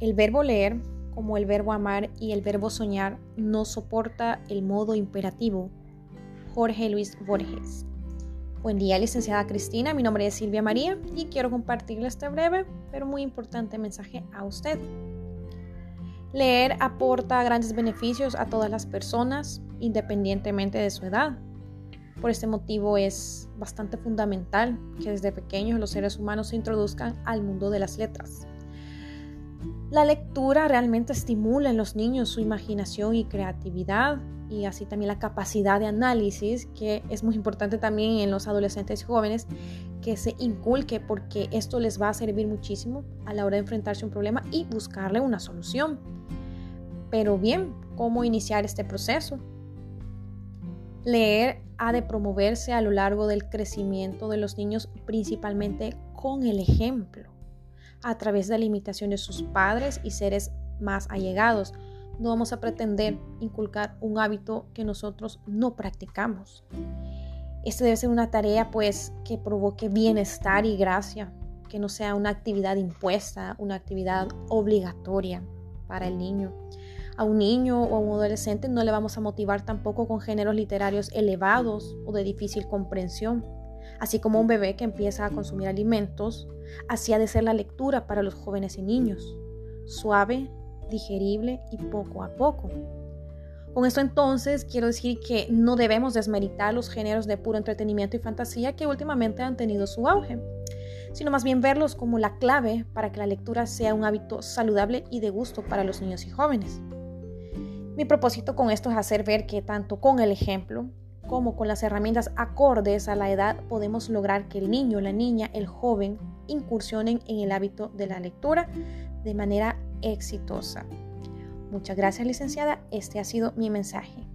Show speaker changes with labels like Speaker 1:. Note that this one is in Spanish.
Speaker 1: El verbo leer, como el verbo amar y el verbo soñar, no soporta el modo imperativo. Jorge Luis Borges. Buen día, licenciada Cristina. Mi nombre es Silvia María y quiero compartirle este breve pero muy importante mensaje a usted. Leer aporta grandes beneficios a todas las personas, independientemente de su edad. Por este motivo es bastante fundamental que desde pequeños los seres humanos se introduzcan al mundo de las letras. La lectura realmente estimula en los niños su imaginación y creatividad y así también la capacidad de análisis, que es muy importante también en los adolescentes y jóvenes, que se inculque porque esto les va a servir muchísimo a la hora de enfrentarse a un problema y buscarle una solución. Pero bien, ¿cómo iniciar este proceso? Leer ha de promoverse a lo largo del crecimiento de los niños principalmente con el ejemplo, a través de la imitación de sus padres y seres más allegados. No vamos a pretender inculcar un hábito que nosotros no practicamos. Este debe ser una tarea pues que provoque bienestar y gracia, que no sea una actividad impuesta, una actividad obligatoria para el niño. A un niño o a un adolescente no le vamos a motivar tampoco con géneros literarios elevados o de difícil comprensión. Así como un bebé que empieza a consumir alimentos, así ha de ser la lectura para los jóvenes y niños. Suave, digerible y poco a poco. Con esto entonces quiero decir que no debemos desmeritar los géneros de puro entretenimiento y fantasía que últimamente han tenido su auge, sino más bien verlos como la clave para que la lectura sea un hábito saludable y de gusto para los niños y jóvenes. Mi propósito con esto es hacer ver que tanto con el ejemplo como con las herramientas acordes a la edad podemos lograr que el niño, la niña, el joven incursionen en el hábito de la lectura de manera exitosa. Muchas gracias licenciada, este ha sido mi mensaje.